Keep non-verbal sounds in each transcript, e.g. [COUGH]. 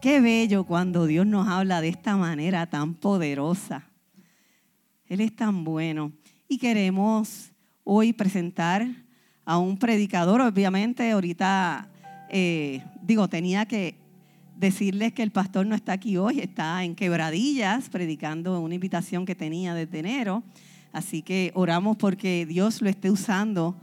Qué bello cuando Dios nos habla de esta manera tan poderosa. Él es tan bueno. Y queremos hoy presentar a un predicador, obviamente, ahorita, eh, digo, tenía que decirles que el pastor no está aquí hoy, está en Quebradillas predicando una invitación que tenía desde enero. Así que oramos porque Dios lo esté usando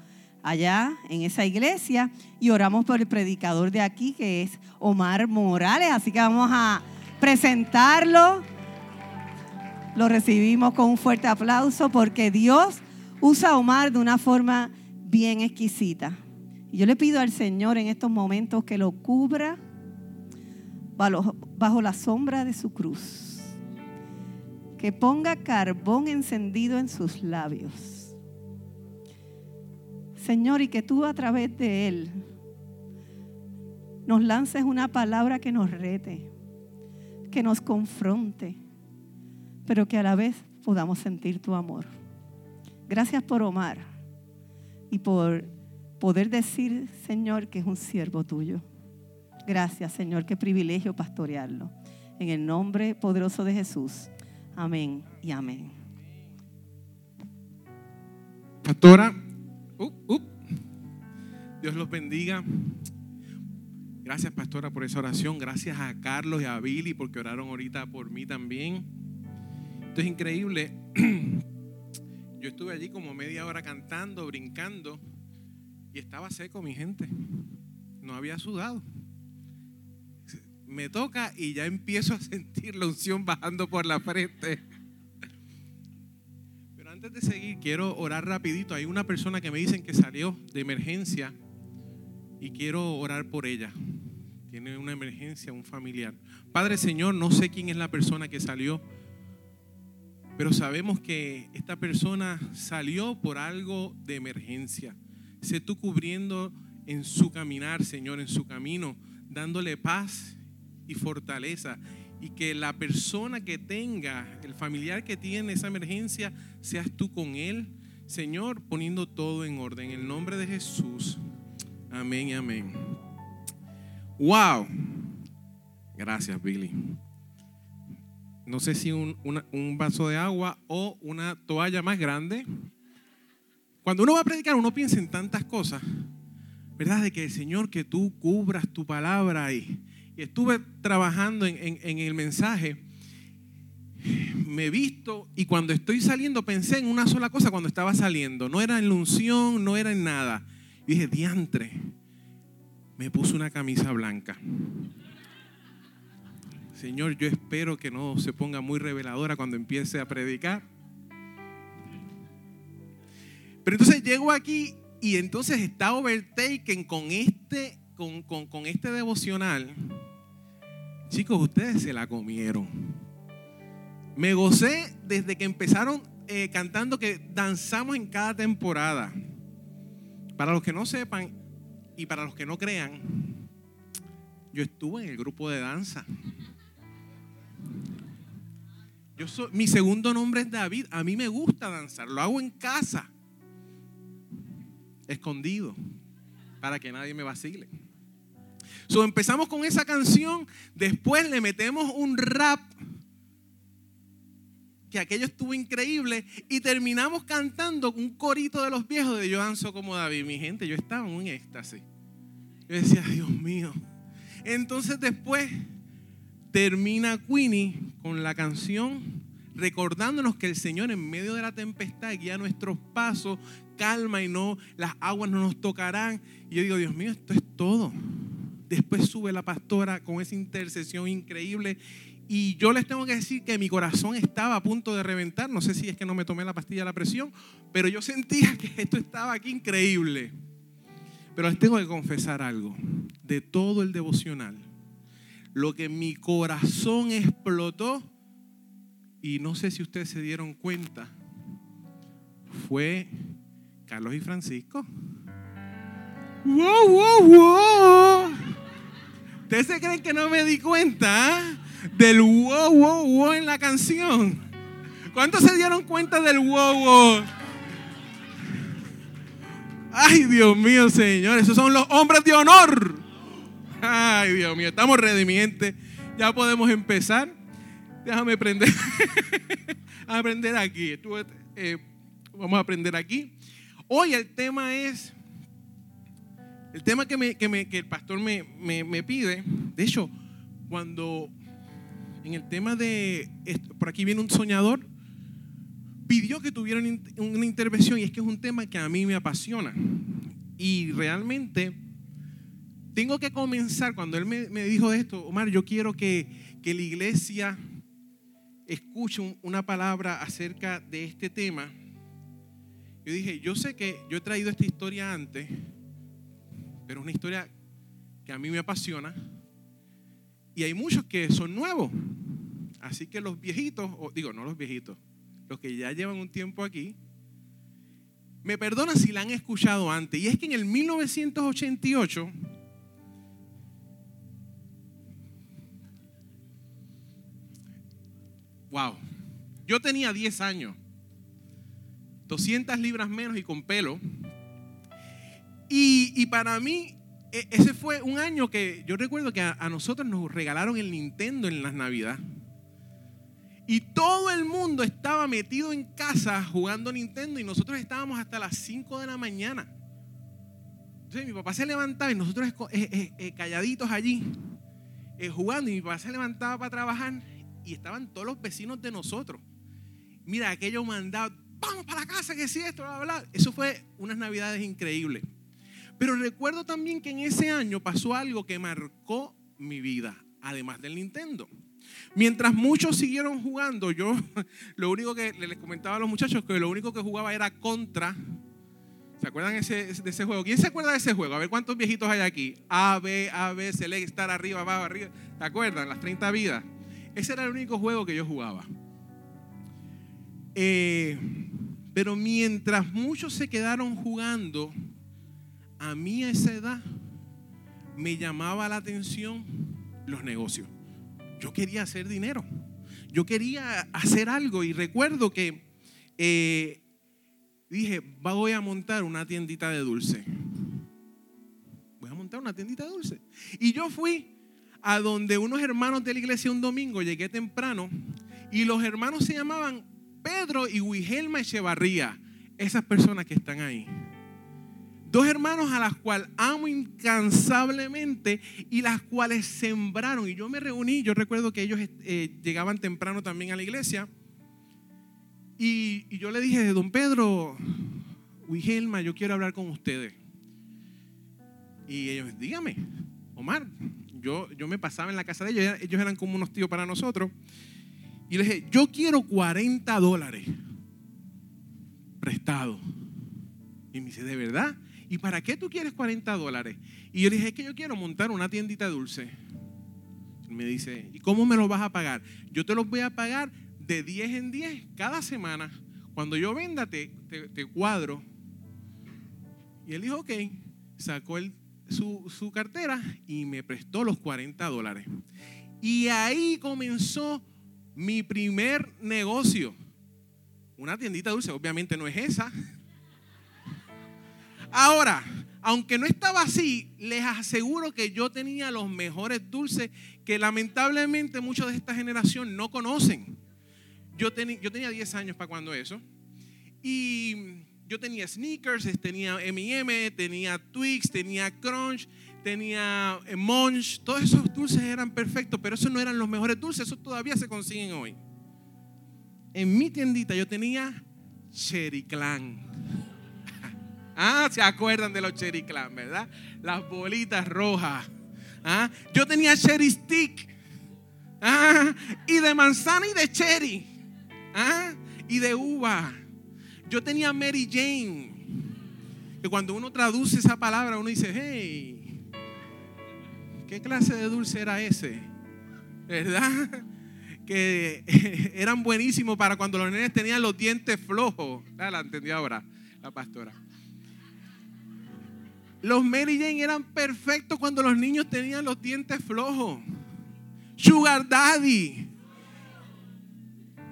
allá en esa iglesia y oramos por el predicador de aquí que es Omar Morales. Así que vamos a presentarlo. Lo recibimos con un fuerte aplauso porque Dios usa a Omar de una forma bien exquisita. Y yo le pido al Señor en estos momentos que lo cubra bajo la sombra de su cruz. Que ponga carbón encendido en sus labios. Señor, y que tú a través de él nos lances una palabra que nos rete, que nos confronte, pero que a la vez podamos sentir tu amor. Gracias por Omar y por poder decir, Señor, que es un siervo tuyo. Gracias, Señor, qué privilegio pastorearlo. En el nombre poderoso de Jesús. Amén y amén. Pastora, uh, uh. Dios los bendiga. Gracias, pastora, por esa oración. Gracias a Carlos y a Billy porque oraron ahorita por mí también. Esto es increíble. [CLEARS THROAT] Yo estuve allí como media hora cantando, brincando y estaba seco mi gente. No había sudado me toca y ya empiezo a [LAUGHS] sentir la unción bajando por la frente. Antes de seguir, quiero orar rapidito. Hay una persona que me dicen que salió de emergencia y quiero orar por ella. Tiene una emergencia, un familiar. Padre Señor, no sé quién es la persona que salió, pero sabemos que esta persona salió por algo de emergencia. Sé tú cubriendo en su caminar, Señor, en su camino, dándole paz y fortaleza. Y que la persona que tenga, el familiar que tiene esa emergencia, seas tú con él. Señor, poniendo todo en orden. En el nombre de Jesús. Amén y amén. Wow. Gracias, Billy. No sé si un, un vaso de agua o una toalla más grande. Cuando uno va a predicar, uno piensa en tantas cosas. ¿Verdad? De que, Señor, que tú cubras tu palabra y y estuve trabajando en, el mensaje, me he visto y cuando estoy saliendo pensé en una sola cosa cuando estaba saliendo. No era en la unción, no era en nada. Y dije, diantre, me puse una camisa blanca. Señor, yo espero que no se ponga muy reveladora cuando empiece a predicar. Pero entonces llego aquí y entonces está overtaken con este, con, con este devocional Chicos, ustedes se la comieron. Me gocé desde que empezaron eh, cantando que danzamos en cada temporada. Para los que no sepan y para los que no crean, yo estuve en el grupo de danza. Yo soy, mi segundo nombre es David. A mí me gusta danzar. Lo hago en casa, escondido, para que nadie me vacile. Empezamos con esa canción, después le metemos un rap, que aquello estuvo increíble, y terminamos cantando un corito de los viejos de Yo danzo como David. Mi gente, yo estaba en un éxtasis. Yo decía, Dios mío. Entonces después termina Queenie con la canción recordándonos que el Señor en medio de la tempestad guía nuestros pasos, calma y no, las aguas no nos tocarán. Y yo digo, Dios mío, esto es todo. Después sube la pastora con esa intercesión increíble. Y yo les tengo que decir que mi corazón estaba a punto de reventar. No sé si es que no me tomé la pastilla de la presión, pero yo sentía que esto estaba aquí increíble. Pero les tengo que confesar algo. De todo el devocional, lo que mi corazón explotó, y no sé si ustedes se dieron cuenta, fue Carlos y Francisco. ¡Wow, wow, wow! ¿Ustedes se creen que no me di cuenta del wow, wow, wow en la canción? ¿Cuántos se dieron cuenta del wow, wow? Ay, Dios mío, Señor, esos son los hombres de honor. Ay, Dios mío, estamos redimientes. ya podemos empezar. Déjame aprender. a [LAUGHS] aprender aquí. Eh, vamos a aprender aquí. Hoy el tema es, el tema que, me, que, el pastor me, me, pide, de hecho, cuando en el tema de, por aquí viene un soñador, pidió que tuviera una intervención y es que es un tema que a mí me apasiona. Y realmente tengo que comenzar, cuando él me, me dijo esto, Omar, yo quiero que, que la iglesia escuche una palabra acerca de este tema. Yo dije, yo sé que yo he traído esta historia antes, pero es una historia que a mí me apasiona. Y hay muchos que son nuevos. Así que los viejitos, o digo, no los viejitos, los que ya llevan un tiempo aquí, me perdonan si la han escuchado antes. Y es que en el 1988, wow, yo tenía 10 años, 200 libras menos y con pelo. Y, para mí, e, ese fue un año que yo recuerdo que a, nosotros nos regalaron el Nintendo en las Navidades. Y todo el mundo estaba metido en casa jugando Nintendo y nosotros estábamos hasta las 5 de la mañana. Entonces mi papá se levantaba y nosotros eh, eh, eh, calladitos allí jugando y mi papá se levantaba para trabajar y estaban todos los vecinos de nosotros. Mira, aquello mandado, vamos para la casa, que si esto, bla, bla. Eso fue unas navidades increíbles. Pero recuerdo también que en ese año pasó algo que marcó mi vida, además del Nintendo. Mientras muchos siguieron jugando, yo [LAUGHS] lo único que les comentaba a los muchachos que lo único que jugaba era contra. ¿Se acuerdan de ese juego? ¿Quién se acuerda de ese juego? A ver cuántos viejitos hay aquí. A, B, A, B, select, estar arriba, abajo, arriba. ¿Se acuerdan? Las 30 vidas. Ese era el único juego que yo jugaba. Eh, pero mientras muchos se quedaron jugando, a mí a esa edad me llamaba la atención los negocios yo quería hacer dinero. Yo quería hacer algo y recuerdo que eh, dije, voy a montar una tiendita de dulce. Voy a montar una tiendita de dulce. Y yo fui a donde unos hermanos de la iglesia un domingo, llegué temprano, y los hermanos se llamaban Pedro y Wigelma Echevarría, esas personas que están ahí. Dos hermanos a las cuales amo incansablemente y las cuales sembraron. Y yo me reuní, yo recuerdo que ellos eh, llegaban temprano también a la iglesia. Y, yo le dije, don Pedro, Wigelma, yo quiero hablar con ustedes. Y ellos, dígame, Omar, yo, yo me pasaba en la casa de ellos, ellos eran como unos tíos para nosotros. Y le dije, yo quiero 40 dólares prestado. Y me dice, ¿de verdad? ¿Y para qué tú quieres 40 dólares? Y yo le dije, es que yo quiero montar una tiendita dulce. me dice, ¿y cómo me lo vas a pagar? Yo te los voy a pagar de 10 en 10 cada semana. Cuando yo venda, te, cuadro. Y él dijo, ok, sacó su, su cartera y me prestó los 40 dólares. Y ahí comenzó mi primer negocio. Una tiendita dulce, obviamente no es esa, Ahora, aunque no estaba así, les aseguro que yo tenía los mejores dulces que lamentablemente muchos de esta generación no conocen. Yo, yo tenía 10 años para cuando eso. Y yo tenía sneakers, tenía M&M, tenía Twix, tenía Crunch, tenía eh, Munch. Todos esos dulces eran perfectos, pero esos no eran los mejores dulces. Esos todavía se consiguen hoy. En mi tiendita yo tenía Cherry Clan. Ah, se acuerdan de los Cherry Clan, ¿verdad? Las bolitas rojas. Ah, yo tenía Cherry Stick. Ah, y de manzana y de cherry. Ah, y de uva. Yo tenía Mary Jane. Que cuando uno traduce esa palabra, uno dice, hey, ¿qué clase de dulce era ese? ¿Verdad? [LAUGHS] Que eran buenísimos para cuando los nenes tenían los dientes flojos. Ah, la entendí ahora, la pastora. Los Mary Jane eran perfectos cuando los niños tenían los dientes flojos. Sugar Daddy.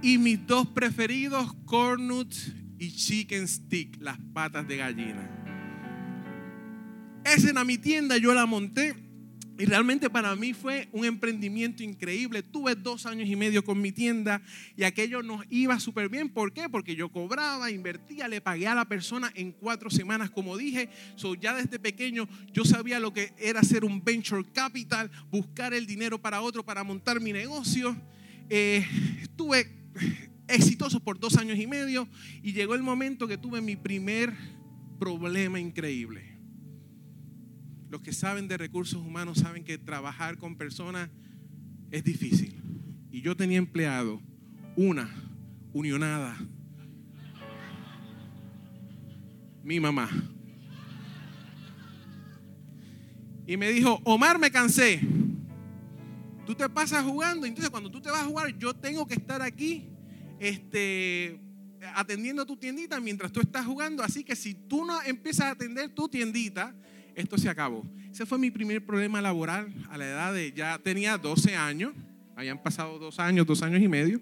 Y mis dos preferidos, cornuts y chicken stick, las patas de gallina. Esa era mi tienda, yo la monté. Y realmente para mí fue un emprendimiento increíble. Tuve dos años y medio con mi tienda y aquello nos iba súper bien. ¿Por qué? Porque yo cobraba, invertía, le pagué a la persona en cuatro semanas, como dije. So, ya desde pequeño yo sabía lo que era hacer un venture capital, buscar el dinero para otro, para montar mi negocio. Eh, estuve exitoso por dos años y medio y llegó el momento que tuve mi primer problema increíble los que saben de recursos humanos saben que trabajar con personas es difícil. Y yo tenía empleado una unionada. Mi mamá. Y me dijo, Omar, me cansé. Tú te pasas jugando, entonces cuando tú te vas a jugar, yo tengo que estar aquí este, atendiendo tu tiendita mientras tú estás jugando. Así que si tú no empiezas a atender tu tiendita, esto se acabó. Ese fue mi primer problema laboral a la edad de, ya tenía 12 años, habían pasado dos años, dos años y medio.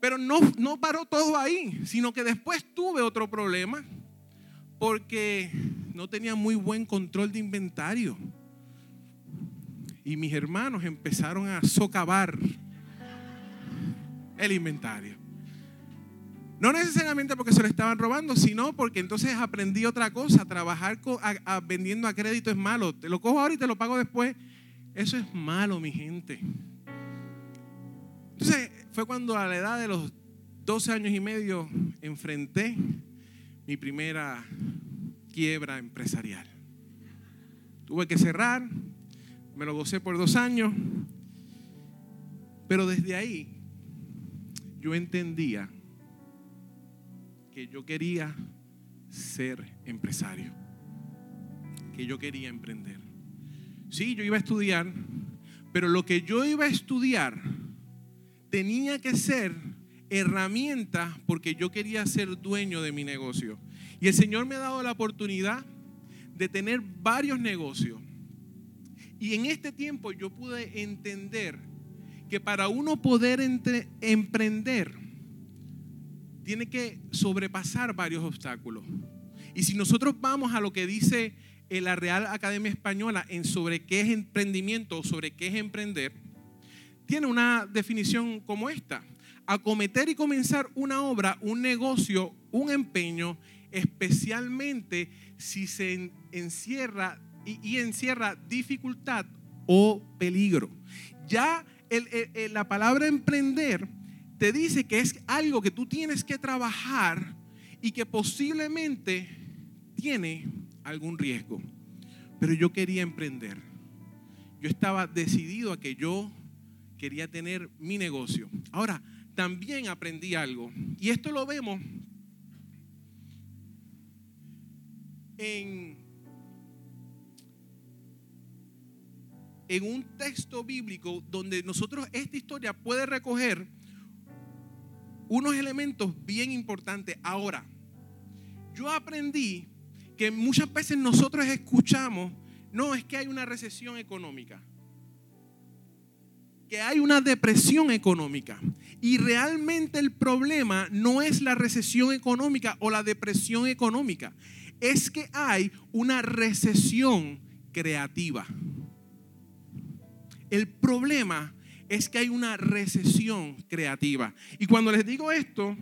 Pero no, no paró todo ahí, sino que después tuve otro problema porque no tenía muy buen control de inventario. Y mis hermanos empezaron a socavar el inventario. No necesariamente porque se lo estaban robando, sino porque entonces aprendí otra cosa. Trabajar vendiendo a crédito es malo. Te lo cojo ahora y te lo pago después. Eso es malo, mi gente. Entonces fue cuando a la edad de los 12 años y medio enfrenté mi primera quiebra empresarial. Tuve que cerrar, me lo gocé por dos años, pero desde ahí yo entendía que yo quería ser empresario, que yo quería emprender. Sí, yo iba a estudiar, pero lo que yo iba a estudiar tenía que ser herramienta porque yo quería ser dueño de mi negocio. Y el Señor me ha dado la oportunidad de tener varios negocios. Y en este tiempo yo pude entender que para uno poder emprender, tiene que sobrepasar varios obstáculos. Y si nosotros vamos a lo que dice la Real Academia Española en sobre qué es emprendimiento o sobre qué es emprender, tiene una definición como esta. Acometer y comenzar una obra, un negocio, un empeño, especialmente si se encierra y, encierra dificultad o peligro. Ya la palabra emprender te dice que es algo que tú tienes que trabajar y que posiblemente tiene algún riesgo. Pero yo quería emprender. Yo estaba decidido a que yo quería tener mi negocio. Ahora, también aprendí algo. Y esto lo vemos en, en un texto bíblico donde nosotros esta historia puede recoger unos elementos bien importantes. Ahora, yo aprendí que muchas veces nosotros escuchamos, no, es que hay una recesión económica, que hay una depresión económica. Y realmente el problema no es la recesión económica o la depresión económica, es que hay una recesión creativa. El problema es que hay una recesión creativa. Y cuando les digo esto,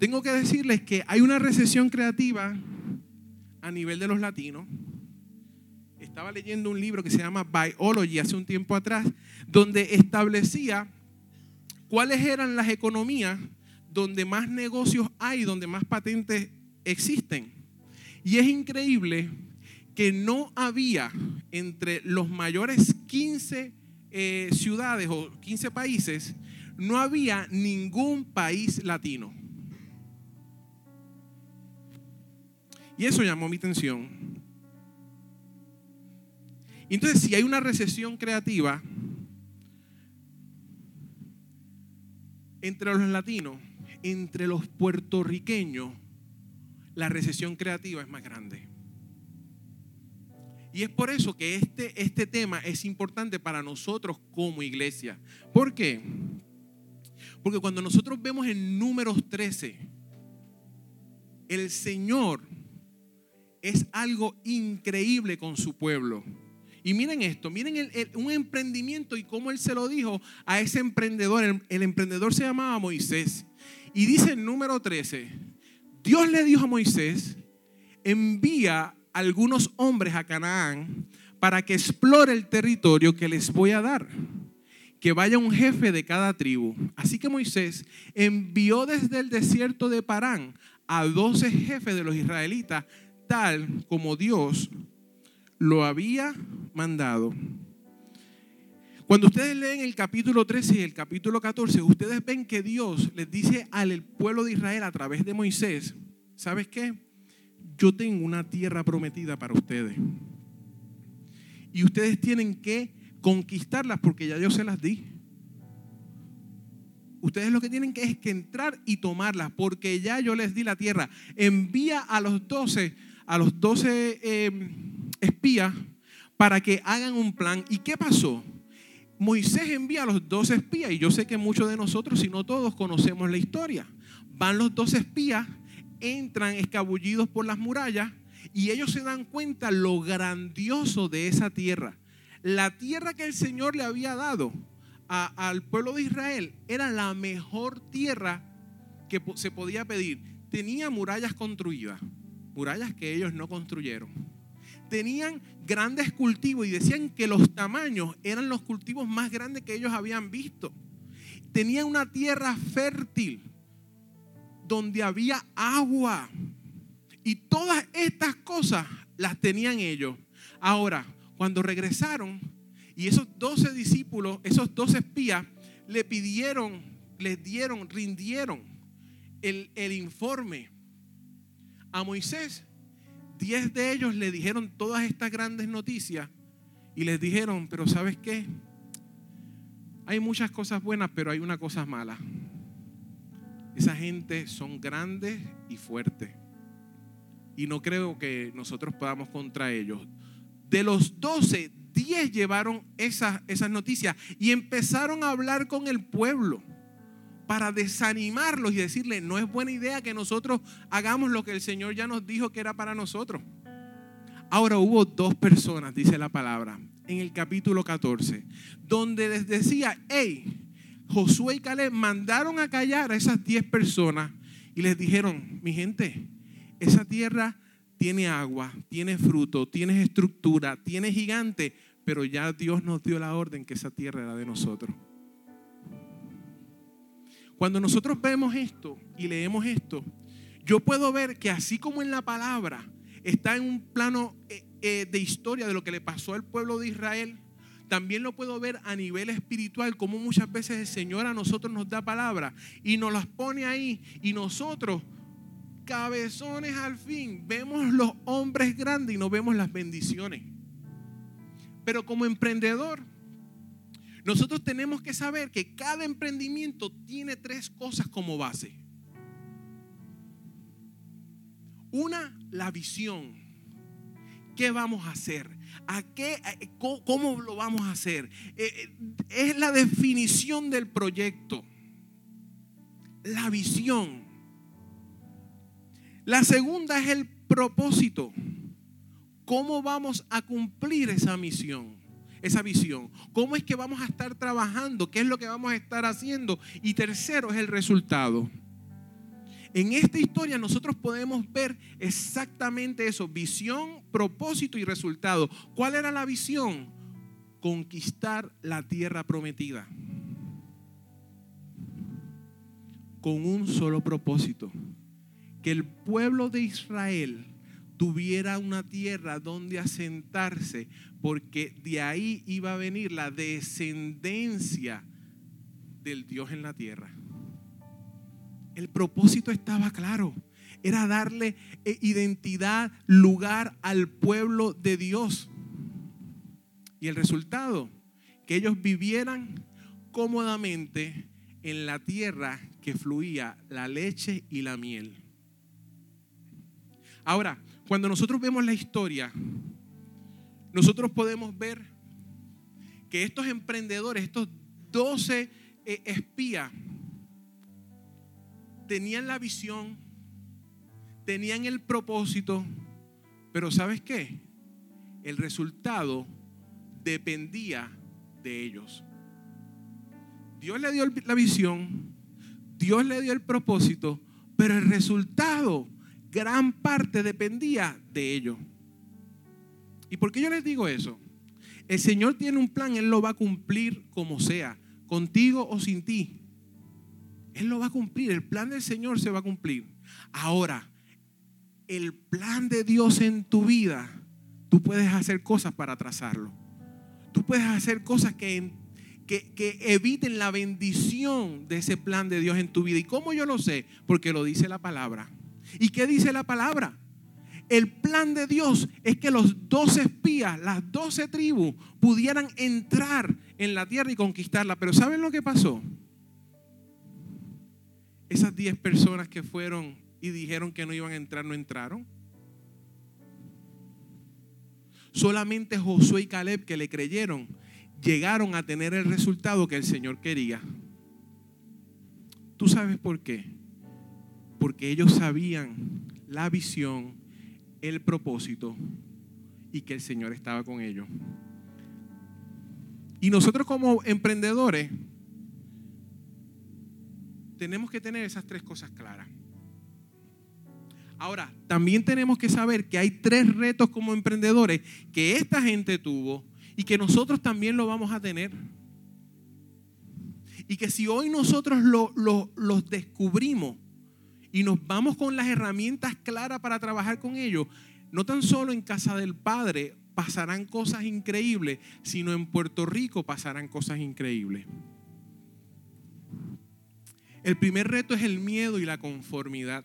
tengo que decirles que hay una recesión creativa a nivel de los latinos. Estaba leyendo un libro que se llama Biology hace un tiempo atrás, donde establecía cuáles eran las economías donde más negocios hay, donde más patentes existen. Y es increíble que no había entre los mayores 15 eh, ciudades o 15 países, no había ningún país latino. Y eso llamó mi atención. Entonces, si hay una recesión creativa entre los latinos, entre los puertorriqueños, la recesión creativa es más grande. Y es por eso que este, este tema es importante para nosotros como iglesia. ¿Por qué? Porque cuando nosotros vemos en números 13, el Señor es algo increíble con su pueblo. Y miren esto, miren un emprendimiento y cómo él se lo dijo a ese emprendedor. El, el, emprendedor se llamaba Moisés. Y dice el número 13, Dios le dijo a Moisés, envía algunos hombres a Canaán para que explore el territorio que les voy a dar. Que vaya un jefe de cada tribu. Así que Moisés envió desde el desierto de Parán a doce jefes de los israelitas, tal como Dios lo había mandado. Cuando ustedes leen el capítulo 13 y el capítulo 14, ustedes ven que Dios les dice al pueblo de Israel a través de Moisés, ¿sabes qué? Yo tengo una tierra prometida para ustedes. Y ustedes tienen que conquistarlas porque ya yo se las di. Ustedes lo que tienen que es que entrar y tomarlas porque ya yo les di la tierra. Envía a los 12, a los 12 eh, espías para que hagan un plan. ¿Y qué pasó? Moisés envía a los dos espías, y yo sé que muchos de nosotros, si no todos, conocemos la historia. Van los dos espías, entran escabullidos por las murallas, y ellos se dan cuenta lo grandioso de esa tierra. La tierra que el Señor le había dado al pueblo de Israel era la mejor tierra que se podía pedir. Tenía murallas construidas, murallas que ellos no construyeron tenían grandes cultivos y decían que los tamaños eran los cultivos más grandes que ellos habían visto. Tenían una tierra fértil donde había agua. Y todas estas cosas las tenían ellos. Ahora, cuando regresaron y esos doce discípulos, esos doce espías, le pidieron, les dieron, rindieron el, informe a Moisés, diez de ellos le dijeron todas estas grandes noticias y les dijeron, pero ¿sabes qué? Hay muchas cosas buenas, pero hay una cosa mala. Esa gente son grandes y fuertes. Y no creo que nosotros podamos contra ellos. De los doce, diez llevaron esas, esas noticias y empezaron a hablar con el pueblo para desanimarlos y decirle, no es buena idea que nosotros hagamos lo que el Señor ya nos dijo que era para nosotros. Ahora hubo dos personas, dice la palabra, en el capítulo 14, donde les decía, hey, Josué y Caleb mandaron a callar a esas diez personas y les dijeron, mi gente, esa tierra tiene agua, tiene fruto, tiene estructura, tiene gigante, pero ya Dios nos dio la orden que esa tierra era de nosotros. Cuando nosotros vemos esto y leemos esto, yo puedo ver que así como en la palabra está en un plano eh, eh, de historia de lo que le pasó al pueblo de Israel, también lo puedo ver a nivel espiritual, como muchas veces el Señor a nosotros nos da palabra y nos las pone ahí y nosotros, cabezones al fin, vemos los hombres grandes y no vemos las bendiciones. Pero como emprendedor, nosotros tenemos que saber que cada emprendimiento tiene tres cosas como base. Una, la visión. ¿Qué vamos a hacer? ¿A qué, ¿Cómo lo vamos a hacer? Eh, eh, es la definición del proyecto. La visión. La segunda es el propósito. ¿Cómo vamos a cumplir esa misión? esa visión. ¿Cómo es que vamos a estar trabajando? ¿Qué es lo que vamos a estar haciendo? Y tercero es el resultado. En esta historia nosotros podemos ver exactamente eso, visión, propósito y resultado. ¿Cuál era la visión? Conquistar la tierra prometida. Con un solo propósito, que el pueblo de Israel tuviera una tierra donde asentarse, porque de ahí iba a venir la descendencia del Dios en la tierra. El propósito estaba claro, era darle eh, identidad, lugar al pueblo de Dios. Y el resultado, que ellos vivieran cómodamente en la tierra que fluía la leche y la miel. Ahora, cuando nosotros vemos la historia, nosotros podemos ver que estos emprendedores, estos 12 eh, espías, tenían la visión, tenían el propósito, Pero ¿sabes qué? El resultado dependía de ellos. Dios le dio la visión, Dios le dio el propósito, pero el resultado, gran parte dependía de ellos. ¿Y por qué yo les digo eso? El Señor tiene un plan, Él lo va a cumplir como sea, contigo o sin ti. Él lo va a cumplir, el plan del Señor se va a cumplir. Ahora, el plan de Dios en tu vida, tú puedes hacer cosas para trazarlo. Tú puedes hacer cosas que, que, que, eviten la bendición de ese plan de Dios en tu vida. ¿Y cómo yo lo sé? Porque lo dice la palabra. ¿Y qué dice la palabra? El plan de Dios es que los doce espías, las doce tribus, pudieran entrar en la tierra y conquistarla. Pero ¿saben lo que pasó? Esas diez personas que fueron y dijeron que no iban a entrar, no entraron. Solamente Josué y Caleb que le creyeron llegaron a tener el resultado que el Señor quería. ¿Tú sabes por qué? Porque ellos sabían la visión, el propósito y que el Señor estaba con ellos. Y nosotros como emprendedores tenemos que tener esas tres cosas claras. Ahora, también tenemos que saber que hay tres retos como emprendedores que esta gente tuvo y que nosotros también lo vamos a tener. Y que si hoy nosotros los descubrimos y nos vamos con las herramientas claras para trabajar con ellos, no tan solo en casa del Padre pasarán cosas increíbles, sino en Puerto Rico pasarán cosas increíbles. El primer reto es el miedo y la conformidad.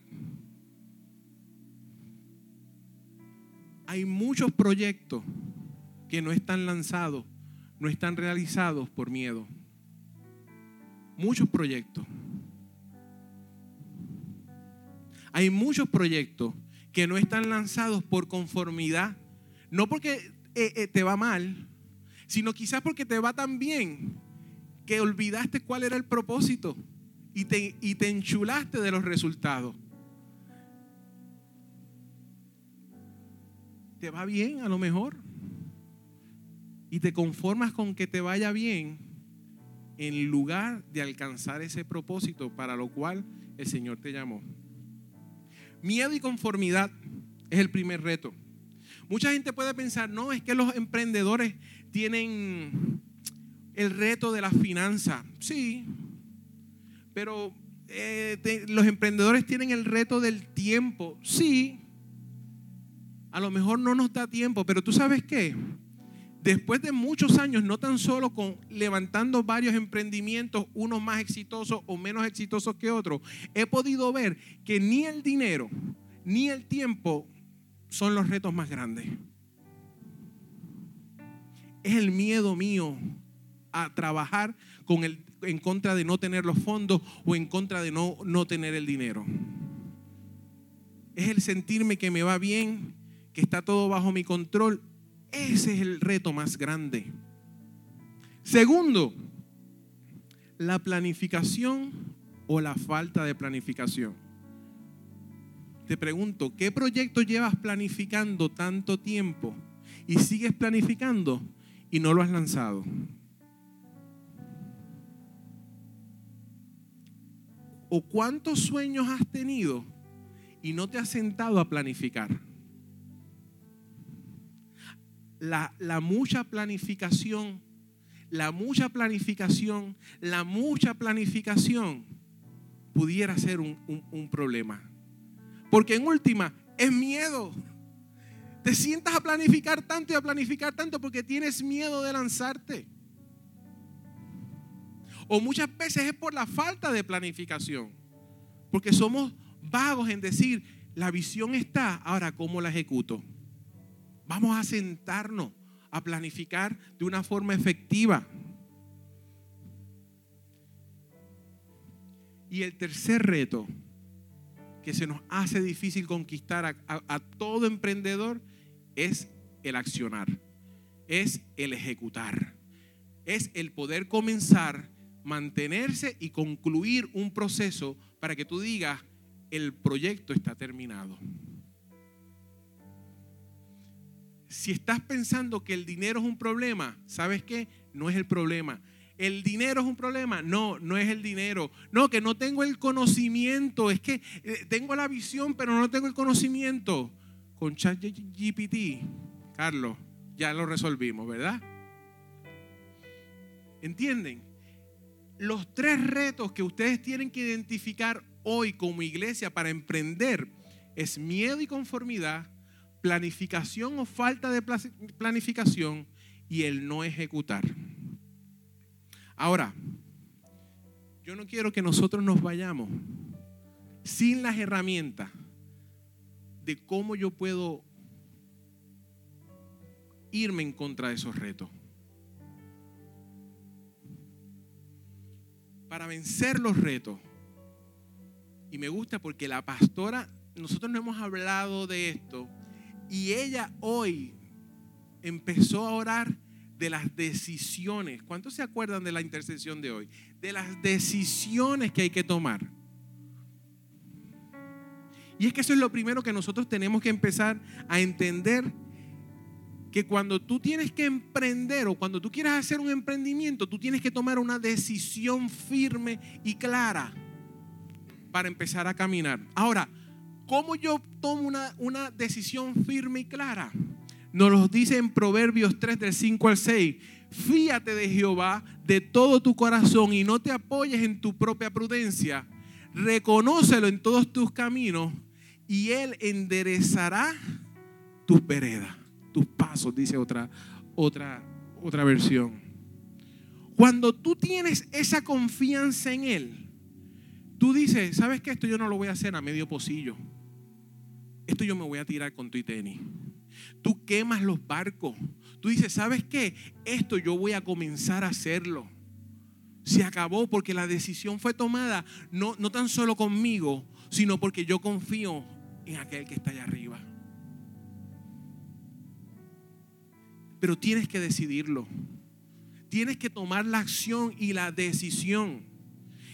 hay muchos proyectos que no están lanzados, no están realizados por miedo. Muchos proyectos. Hay muchos proyectos que no están lanzados por conformidad. No porque eh, eh, te va mal, sino quizás porque te va tan bien que olvidaste cuál era el propósito y te, y te enchulaste de los resultados. te va bien a lo mejor. Y te conformas con que te vaya bien en lugar de alcanzar ese propósito para lo cual el Señor te llamó. Miedo y conformidad es el primer reto. Mucha gente puede pensar, no, es que los emprendedores tienen el reto de la finanza. Sí, pero eh, los emprendedores tienen el reto del tiempo. Sí, a lo mejor no nos da tiempo, pero tú sabes qué? Después de muchos años, no tan solo con levantando varios emprendimientos, unos más exitosos o menos exitosos que otros, he podido ver que ni el dinero ni el tiempo son los retos más grandes. Es el miedo mío a trabajar con el, en contra de no tener los fondos o en contra de no, no tener el dinero. Es el sentirme que me va bien que está todo bajo mi control. Ese es el reto más grande. Segundo, la planificación o la falta de planificación. Te pregunto, ¿qué proyecto llevas planificando tanto tiempo y sigues planificando y no lo has lanzado? ¿O cuántos sueños has tenido y no te has sentado a planificar? la, mucha planificación, la mucha planificación, la mucha planificación pudiera ser un, un problema. Porque en última, es miedo. Te sientas a planificar tanto y a planificar tanto porque tienes miedo de lanzarte. O muchas veces es por la falta de planificación. Porque somos vagos en decir, la visión está, ahora ¿cómo la ejecuto? Vamos a sentarnos a planificar de una forma efectiva. Y el tercer reto que se nos hace difícil conquistar a, todo emprendedor es el accionar, es el ejecutar, es el poder comenzar, mantenerse y concluir un proceso para que tú digas, el proyecto está terminado. Si estás pensando que el dinero es un problema, ¿sabes qué? No es el problema. ¿El dinero es un problema? No, no es el dinero. No, que no tengo el conocimiento. Es que eh, tengo la visión, pero no tengo el conocimiento. Con ChatGPT, Carlos, ya lo resolvimos, ¿verdad? ¿Entienden? Los tres retos que ustedes tienen que identificar hoy como iglesia para emprender es miedo y conformidad, planificación o falta de planificación y el no ejecutar. Ahora, yo no quiero que nosotros nos vayamos sin las herramientas de cómo yo puedo irme en contra de esos retos. Para vencer los retos. Y me gusta porque la pastora, nosotros no hemos hablado de esto, y ella hoy empezó a orar de las decisiones. ¿Cuántos se acuerdan de la intercesión de hoy? De las decisiones que hay que tomar. Y es que eso es lo primero que nosotros tenemos que empezar a entender que cuando tú tienes que emprender o cuando tú quieras hacer un emprendimiento, tú tienes que tomar una decisión firme y clara para empezar a caminar. Ahora, ¿cómo yo tomo una, una decisión firme y clara? Nos lo dice en Proverbios 3 del 5 al 6. Fíate de Jehová de todo tu corazón y no te apoyes en tu propia prudencia. Reconócelo en todos tus caminos y Él enderezará tus veredas, tus pasos, dice otra, otra, otra versión. Cuando tú tienes esa confianza en Él, tú dices, ¿sabes qué? Esto yo no lo voy a hacer a medio pocillo. Esto yo me voy a tirar con tu y tenis. Tú quemas los barcos. Tú dices, ¿sabes qué? Esto yo voy a comenzar a hacerlo. Se acabó porque la decisión fue tomada no, no tan solo conmigo, sino porque yo confío en aquel que está allá arriba. Pero tienes que decidirlo. Tienes que tomar la acción y la decisión.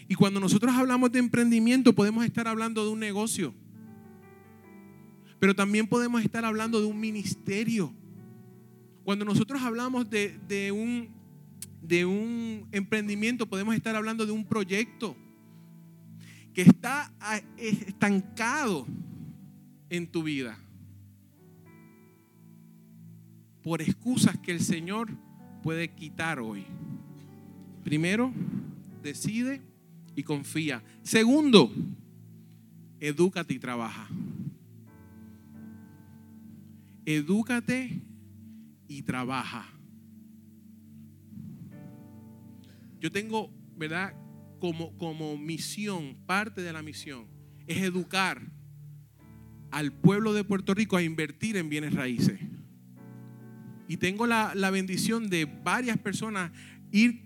Y cuando nosotros hablamos de emprendimiento, podemos estar hablando de un negocio. Pero también podemos estar hablando de un ministerio. Cuando nosotros hablamos de, un, de un emprendimiento, podemos estar hablando de un proyecto que está estancado en tu vida por excusas que el Señor puede quitar hoy. Primero, decide y confía. Segundo, edúcate y trabaja edúcate y trabaja. Yo tengo, ¿verdad? Como, como misión, parte de la misión, es educar al pueblo de Puerto Rico a invertir en bienes raíces. Y tengo la, la bendición de varias personas ir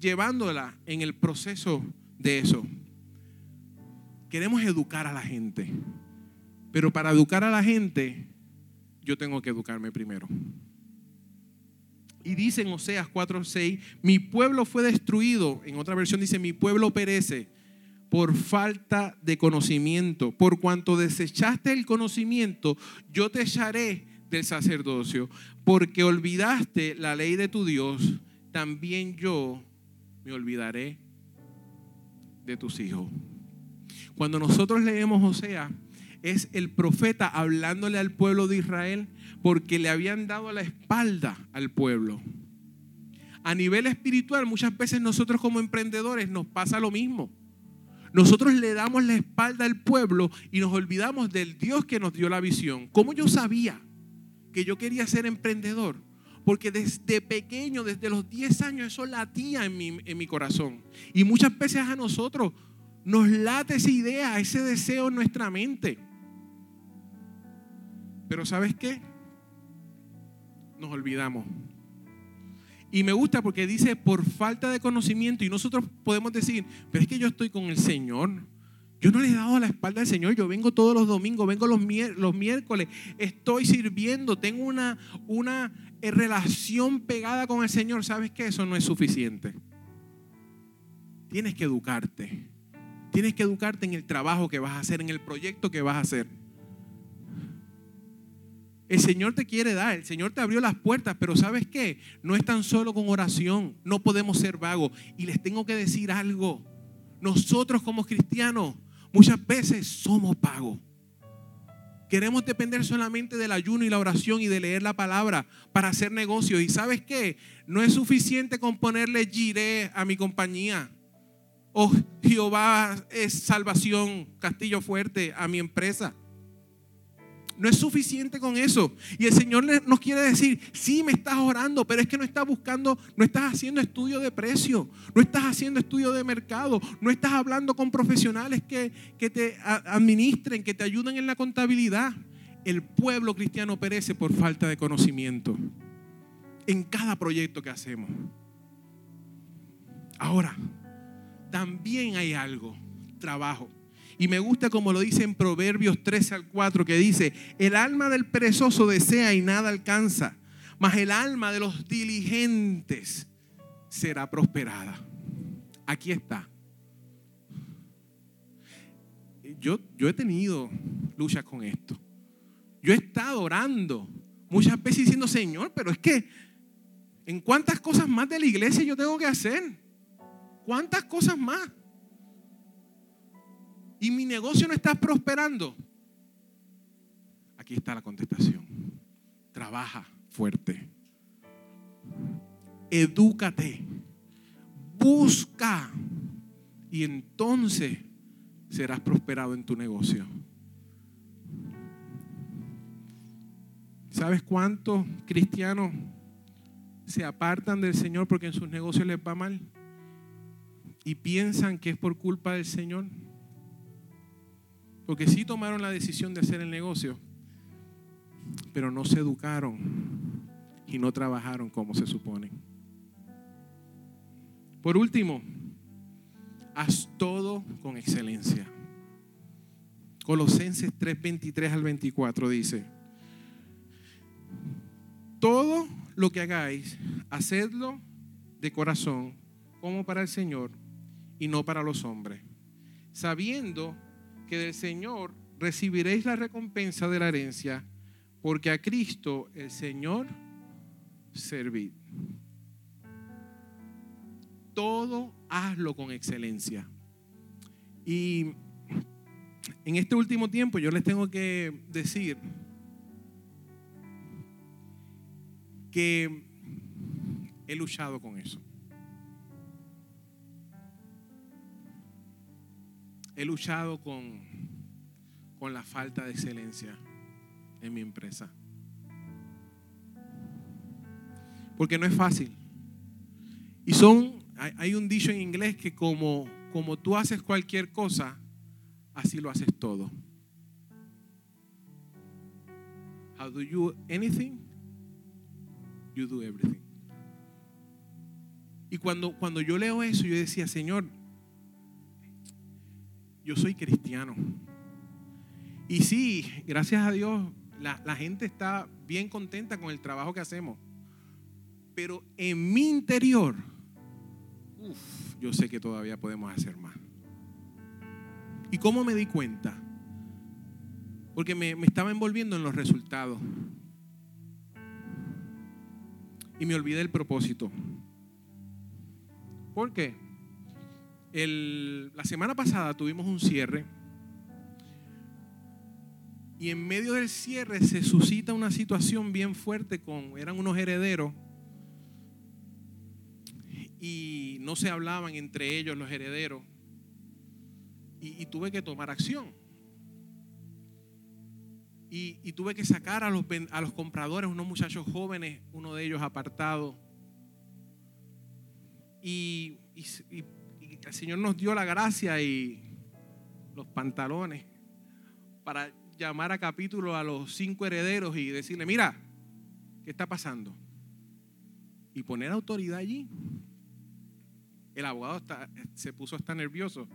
llevándola en el proceso de eso. Queremos educar a la gente. Pero para educar a la gente yo tengo que educarme primero. Y dice en Oseas 4:6, mi pueblo fue destruido, en otra versión dice, mi pueblo perece por falta de conocimiento. Por cuanto desechaste el conocimiento, yo te echaré del sacerdocio, porque olvidaste la ley de tu Dios, también yo me olvidaré de tus hijos. Cuando nosotros leemos Oseas, es el profeta hablándole al pueblo de Israel porque le habían dado la espalda al pueblo. A nivel espiritual, muchas veces nosotros como emprendedores nos pasa lo mismo. Nosotros le damos la espalda al pueblo y nos olvidamos del Dios que nos dio la visión. ¿Cómo yo sabía que yo quería ser emprendedor? Porque desde pequeño, desde los 10 años, eso latía en mi, en mi corazón. Y muchas veces a nosotros nos late esa idea, ese deseo en nuestra mente. Pero ¿sabes qué? Nos olvidamos. Y me gusta porque dice por falta de conocimiento y nosotros podemos decir, pero es que yo estoy con el Señor. Yo no le he dado la espalda al Señor, yo vengo todos los domingos, vengo los, los miércoles, estoy sirviendo, tengo una, una eh, relación pegada con el Señor. ¿Sabes qué? Eso no es suficiente. Tienes que educarte. Tienes que educarte en el trabajo que vas a hacer, en el proyecto que vas a hacer. El Señor te quiere dar, el Señor te abrió las puertas, pero ¿sabes qué? No es tan solo con oración, no podemos ser vagos. Y les tengo que decir algo, nosotros como cristianos muchas veces somos vagos. Queremos depender solamente del ayuno y la oración y de leer la palabra para hacer negocios. Y sabes qué? No es suficiente con ponerle giré a mi compañía. O Jehová es salvación, castillo fuerte a mi empresa. No es suficiente con eso. Y el Señor nos quiere decir, sí me estás orando, pero es que no estás buscando, no estás haciendo estudio de precio, no estás haciendo estudio de mercado, no estás hablando con profesionales que, que te administren, que te ayuden en la contabilidad. El pueblo cristiano perece por falta de conocimiento en cada proyecto que hacemos. Ahora, también hay algo, trabajo. Y me gusta como lo dice en Proverbios 13 al 4, que dice, el alma del perezoso desea y nada alcanza, mas el alma de los diligentes será prosperada. Aquí está. Yo, yo he tenido luchas con esto. Yo he estado orando muchas veces diciendo, Señor, pero es que, ¿en cuántas cosas más de la iglesia yo tengo que hacer? ¿Cuántas cosas más? Y mi negocio no está prosperando, aquí está la contestación. Trabaja fuerte. Edúcate. Busca. Y entonces serás prosperado en tu negocio. ¿Sabes cuántos cristianos se apartan del Señor porque en sus negocios les va mal? Y piensan que es por culpa del Señor. Porque sí tomaron la decisión de hacer el negocio, pero no se educaron y no trabajaron como se supone. Por último, haz todo con excelencia. Colosenses 3, 23 al 24 dice, todo lo que hagáis, hacedlo de corazón como para el Señor y no para los hombres, sabiendo que del Señor recibiréis la recompensa de la herencia, porque a Cristo el Señor servid. Todo hazlo con excelencia. Y en este último tiempo yo les tengo que decir que he luchado con eso. He luchado con, con la falta de excelencia en mi empresa. Porque no es fácil. Y son, hay, un dicho en inglés que como, como tú haces cualquier cosa, así lo haces todo. How do you anything? You do everything. Y cuando, cuando yo leo eso, yo decía, Señor, yo soy cristiano. Y sí, gracias a Dios, la, gente está bien contenta con el trabajo que hacemos. Pero en mi interior, yo sé que todavía podemos hacer más. ¿Y cómo me di cuenta? Porque me, me estaba envolviendo en los resultados. Y me olvidé el propósito. ¿Por qué? La semana pasada tuvimos un cierre y en medio del cierre se suscita una situación bien fuerte con, eran unos herederos y no se hablaban entre ellos los herederos y, tuve que tomar acción. Y, tuve que sacar a los, a los compradores, unos muchachos jóvenes, uno de ellos apartado. y, Señor nos dio la gracia y los pantalones para llamar a capítulo a los cinco herederos y decirle, mira, ¿qué está pasando? Y poner autoridad allí. El abogado se puso hasta nervioso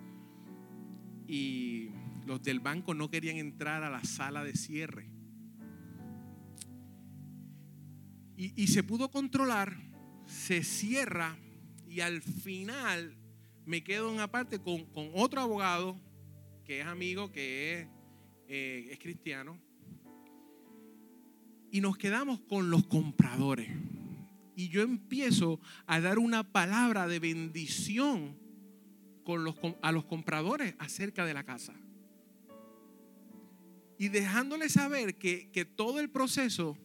y los del banco no querían entrar a la sala de cierre. Y, se pudo controlar, se cierra y al final me quedo en aparte con, con otro abogado que es amigo, que es, eh, es cristiano. y nos quedamos con los compradores. Y yo empiezo a dar una palabra de bendición con los, a los compradores acerca de la casa. Y dejándoles saber que, que todo el proceso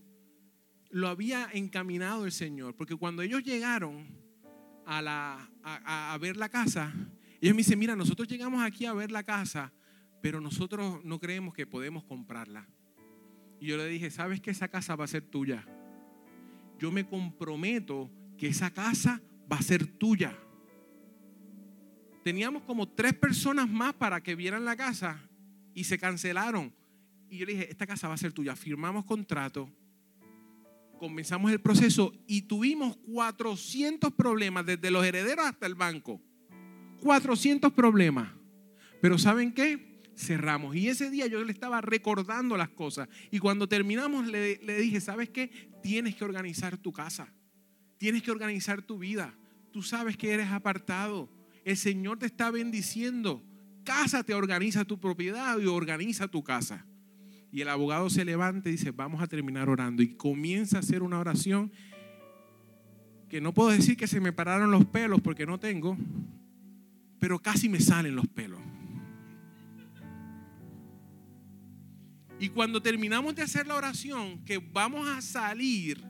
lo había encaminado el Señor. Porque cuando ellos llegaron a, la, a, ver la casa, ellos me dicen, mira, nosotros llegamos aquí a ver la casa, pero nosotros no creemos que podemos comprarla. Y yo le dije, ¿sabes que esa casa va a ser tuya? Yo me comprometo que esa casa va a ser tuya. Teníamos como tres personas más para que vieran la casa y se cancelaron. Y yo le dije, esta casa va a ser tuya. Firmamos contrato comenzamos el proceso y tuvimos 400 problemas, desde los herederos hasta el banco. 400 problemas. Pero ¿saben qué? Cerramos. Y ese día yo le estaba recordando las cosas. Y cuando terminamos le, dije, ¿sabes qué? Tienes que organizar tu casa. Tienes que organizar tu vida. Tú sabes que eres apartado. El Señor te está bendiciendo. Casa te organiza tu propiedad y organiza tu casa. Y el abogado se levanta y dice, vamos a terminar orando. Y comienza a hacer una oración que no puedo decir que se me pararon los pelos porque no tengo, pero casi me salen los pelos. Y cuando terminamos de hacer la oración, que vamos a salir,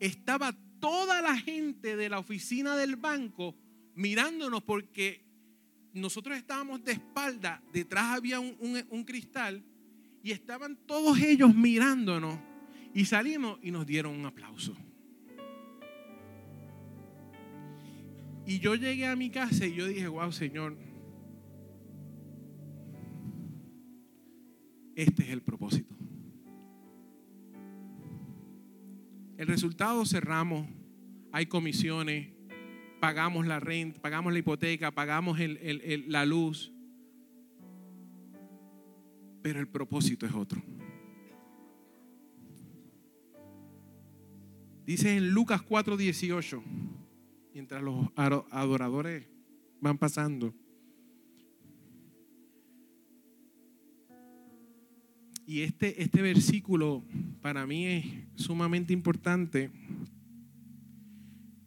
estaba toda la gente de la oficina del banco mirándonos porque nosotros estábamos de espalda, detrás había un, un cristal y estaban todos ellos mirándonos y salimos y nos dieron un aplauso. Y yo llegué a mi casa y yo dije, wow, Señor, este es el propósito. El resultado cerramos, hay comisiones, pagamos la renta, pagamos la hipoteca, pagamos la luz, pero el propósito es otro. Dice en Lucas 4:18, mientras los adoradores van pasando. Y este, este versículo para mí es sumamente importante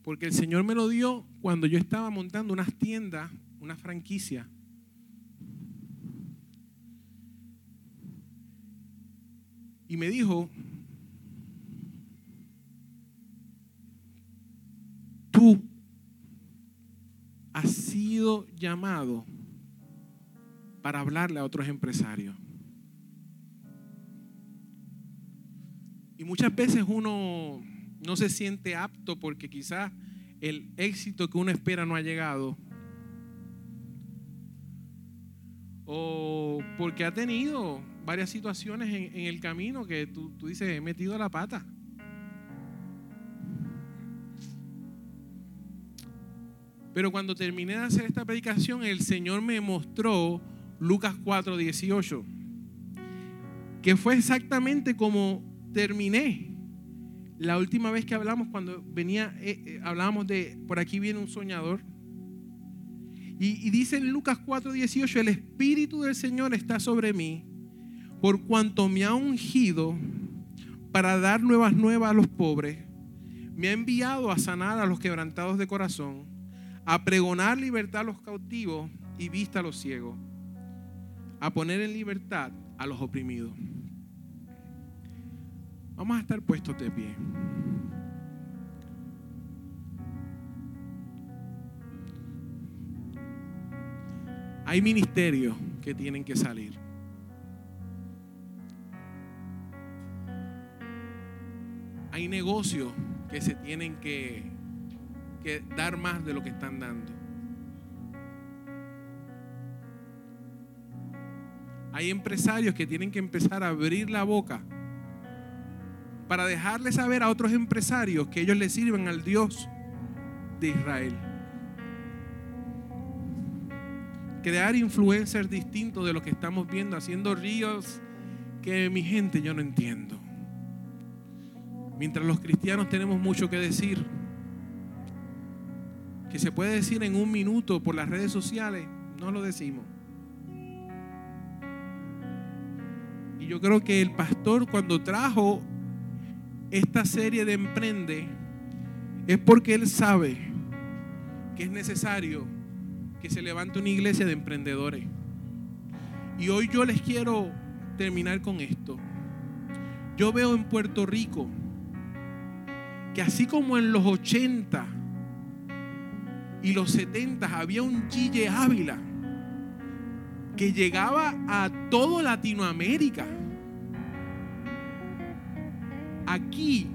porque el Señor me lo dio cuando yo estaba montando unas tiendas, una franquicia Y me dijo, tú has sido llamado para hablarle a otros empresarios. Y muchas veces uno no se siente apto porque quizás el éxito que uno espera no ha llegado. O porque ha tenido varias situaciones en, el camino que tú, tú dices, he metido la pata. Pero cuando terminé de hacer esta predicación, el Señor me mostró Lucas 4, 18, que fue exactamente como terminé la última vez que hablamos, cuando venía, eh, eh, hablábamos de, por aquí viene un soñador. Y, y dice en Lucas 4, 18, el Espíritu del Señor está sobre mí por cuanto me ha ungido para dar nuevas nuevas a los pobres, me ha enviado a sanar a los quebrantados de corazón, a pregonar libertad a los cautivos y vista a los ciegos, a poner en libertad a los oprimidos. Vamos a estar puestos de pie. Hay ministerios que tienen que salir. Hay negocios que se tienen que, dar más de lo que están dando. Hay empresarios que tienen que empezar a abrir la boca para dejarle saber a otros empresarios que ellos le sirven al Dios de Israel. Crear influencers distintos de lo que estamos viendo, haciendo ríos que mi gente yo no entiendo. Mientras los cristianos tenemos mucho que decir, que se puede decir en un minuto por las redes sociales, no lo decimos. Y yo creo que el pastor cuando trajo esta serie de Emprende es porque Él sabe que es necesario que se levante una iglesia de emprendedores. Y hoy yo les quiero terminar con esto. Yo veo en Puerto Rico que así como en los 80 y los 70 había un Gille Ávila que llegaba a toda Latinoamérica. Aquí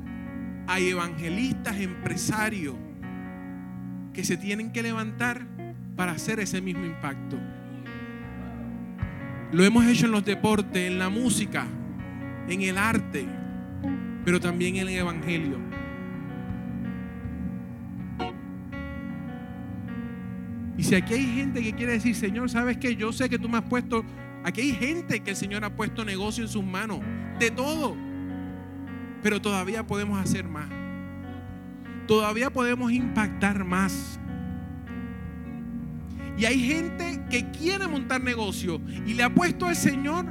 hay evangelistas, empresarios que se tienen que levantar para hacer ese mismo impacto. Lo hemos hecho en los deportes, en la música, en el arte, pero también en el evangelio. Y si aquí hay gente que quiere decir, Señor, ¿sabes qué? Yo sé que tú me has puesto, aquí hay gente que el Señor ha puesto negocio en sus manos, de todo, pero todavía podemos hacer más. Todavía podemos impactar más. Y hay gente que quiere montar negocio y le ha puesto al Señor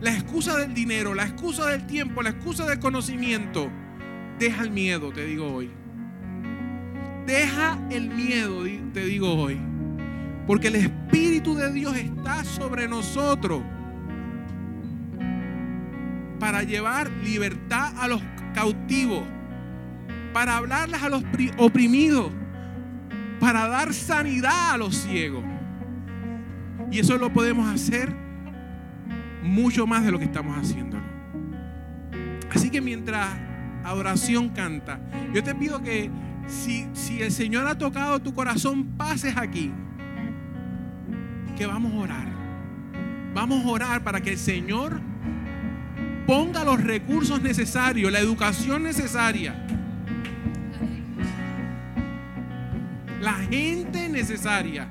la excusa del dinero, la excusa del tiempo, la excusa del conocimiento. Deja el miedo, te digo hoy. Deja el miedo, te digo hoy. Porque el Espíritu de Dios está sobre nosotros para llevar libertad a los cautivos, para hablarles a los oprimidos, para dar sanidad a los ciegos. Y eso lo podemos hacer mucho más de lo que estamos haciéndolo. Así que mientras adoración canta, yo te pido que si, si el Señor ha tocado tu corazón, pases aquí. Que vamos a orar. Vamos a orar para que el Señor ponga los recursos necesarios, la educación necesaria la gente necesaria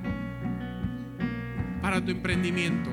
para tu emprendimiento.